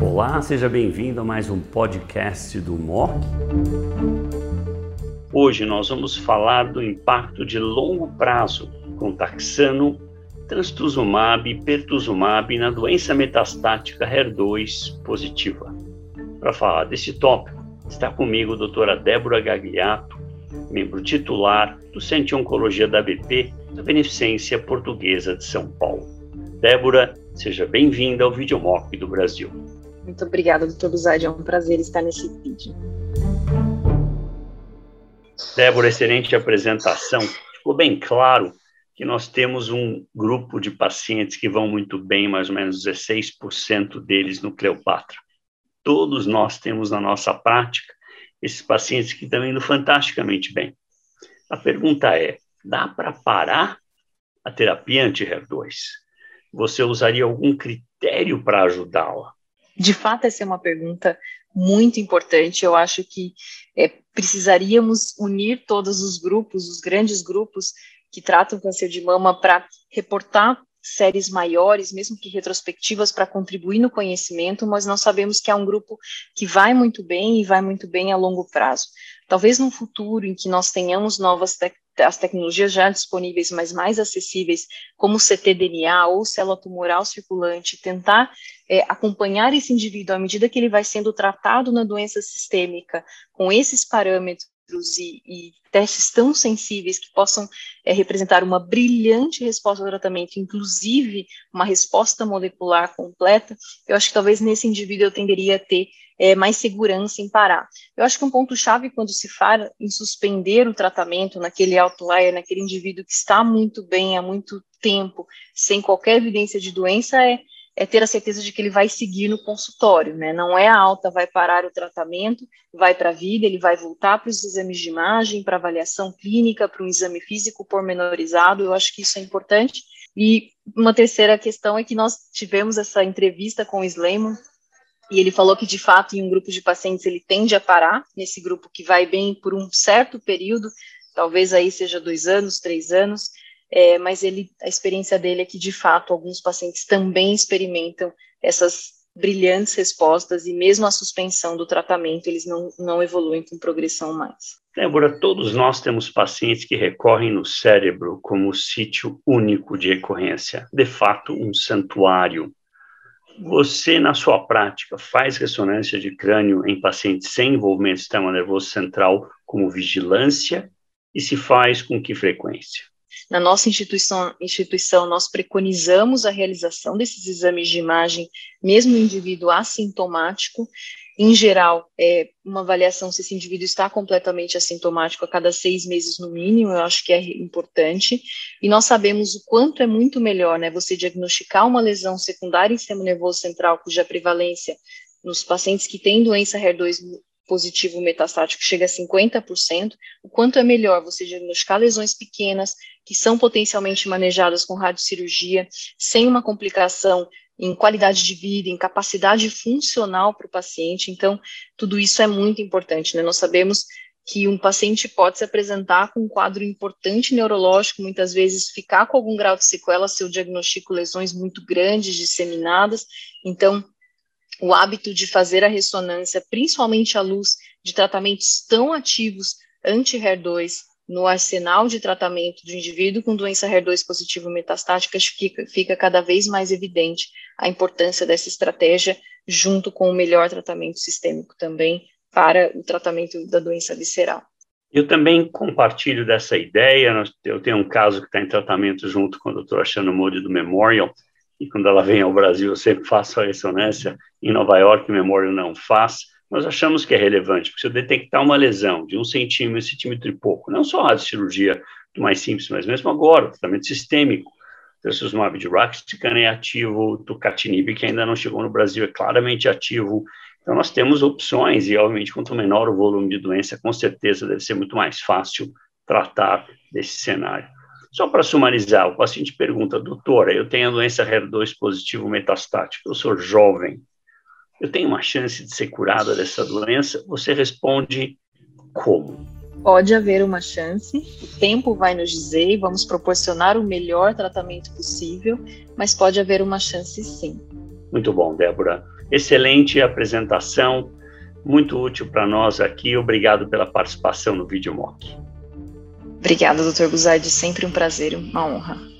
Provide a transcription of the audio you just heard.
Olá, seja bem-vindo a mais um podcast do MOC. Hoje nós vamos falar do impacto de longo prazo com taxano, trastuzumab e pertuzumab na doença metastática HER2 positiva. Para falar desse tópico, está comigo a doutora Débora Gagliato, membro titular do Centro de Oncologia da BP da Beneficência Portuguesa de São Paulo. Débora, seja bem-vinda ao Videomock do Brasil. Muito obrigada, doutor Buzadi. É um prazer estar nesse vídeo. Débora, excelente apresentação. Ficou bem claro que nós temos um grupo de pacientes que vão muito bem, mais ou menos 16% deles no Cleopatra. Todos nós temos na nossa prática esses pacientes que estão indo fantasticamente bem. A pergunta é: dá para parar a terapia anti-HER2? Você usaria algum critério para ajudá-la? De fato, essa é uma pergunta muito importante. Eu acho que é, precisaríamos unir todos os grupos, os grandes grupos que tratam câncer de mama, para reportar séries maiores, mesmo que retrospectivas, para contribuir no conhecimento, mas nós sabemos que é um grupo que vai muito bem e vai muito bem a longo prazo. Talvez num futuro em que nós tenhamos novas te as tecnologias já disponíveis, mas mais acessíveis, como ctDNA ou célula tumoral circulante, tentar é, acompanhar esse indivíduo à medida que ele vai sendo tratado na doença sistêmica, com esses parâmetros e, e testes tão sensíveis que possam é, representar uma brilhante resposta ao tratamento, inclusive uma resposta molecular completa, eu acho que talvez nesse indivíduo eu tenderia a ter é, mais segurança em parar. Eu acho que um ponto-chave quando se fala em suspender o tratamento naquele outlier, naquele indivíduo que está muito bem há muito tempo, sem qualquer evidência de doença, é é ter a certeza de que ele vai seguir no consultório, né? Não é a alta vai parar o tratamento, vai para a vida, ele vai voltar para os exames de imagem, para avaliação clínica, para um exame físico pormenorizado. Eu acho que isso é importante. E uma terceira questão é que nós tivemos essa entrevista com o Sleiman e ele falou que de fato em um grupo de pacientes ele tende a parar nesse grupo que vai bem por um certo período, talvez aí seja dois anos, três anos é, mas ele, a experiência dele é que, de fato, alguns pacientes também experimentam essas brilhantes respostas e mesmo a suspensão do tratamento, eles não, não evoluem com progressão mais. Débora, todos nós temos pacientes que recorrem no cérebro como sítio único de recorrência, de fato, um santuário. Você, na sua prática, faz ressonância de crânio em pacientes sem envolvimento do sistema nervoso central como vigilância e se faz com que frequência? Na nossa instituição, instituição, nós preconizamos a realização desses exames de imagem, mesmo indivíduo assintomático. Em geral, é uma avaliação se esse indivíduo está completamente assintomático a cada seis meses no mínimo, eu acho que é importante. E nós sabemos o quanto é muito melhor, né, você diagnosticar uma lesão secundária em sistema nervoso central, cuja prevalência nos pacientes que têm doença HER2 positivo metastático chega a 50%, o quanto é melhor você diagnosticar lesões pequenas, que são potencialmente manejadas com radiocirurgia, sem uma complicação em qualidade de vida, em capacidade funcional para o paciente. Então, tudo isso é muito importante. Né? Nós sabemos que um paciente pode se apresentar com um quadro importante neurológico, muitas vezes ficar com algum grau de sequela se eu diagnostico lesões muito grandes, disseminadas. Então, o hábito de fazer a ressonância, principalmente à luz de tratamentos tão ativos anti-HER2 no arsenal de tratamento do indivíduo com doença HER2 positivo metastática, fica, fica cada vez mais evidente a importância dessa estratégia junto com o melhor tratamento sistêmico também para o tratamento da doença visceral. Eu também compartilho dessa ideia. Eu tenho um caso que está em tratamento junto com a doutora Shana Modi do Memorial, e quando ela vem ao Brasil eu sempre faço a ressonância, em Nova York o Memorial não faz, nós achamos que é relevante, porque se eu detectar uma lesão de um centímetro, centímetro e pouco, não só a cirurgia do mais simples, mas mesmo agora, o tratamento sistêmico, trastuzumab de Raxticana é ativo, tucatinib, que ainda não chegou no Brasil, é claramente ativo, então nós temos opções, e obviamente quanto menor o volume de doença, com certeza deve ser muito mais fácil tratar desse cenário. Só para sumarizar, o paciente pergunta, doutora, eu tenho a doença HER2 positivo metastático, eu sou jovem, eu tenho uma chance de ser curada dessa doença? Você responde como? Pode haver uma chance, o tempo vai nos dizer e vamos proporcionar o melhor tratamento possível, mas pode haver uma chance sim. Muito bom, Débora. Excelente apresentação, muito útil para nós aqui. Obrigado pela participação no vídeo mock. Obrigada, doutor Guzardi. Sempre um prazer, uma honra.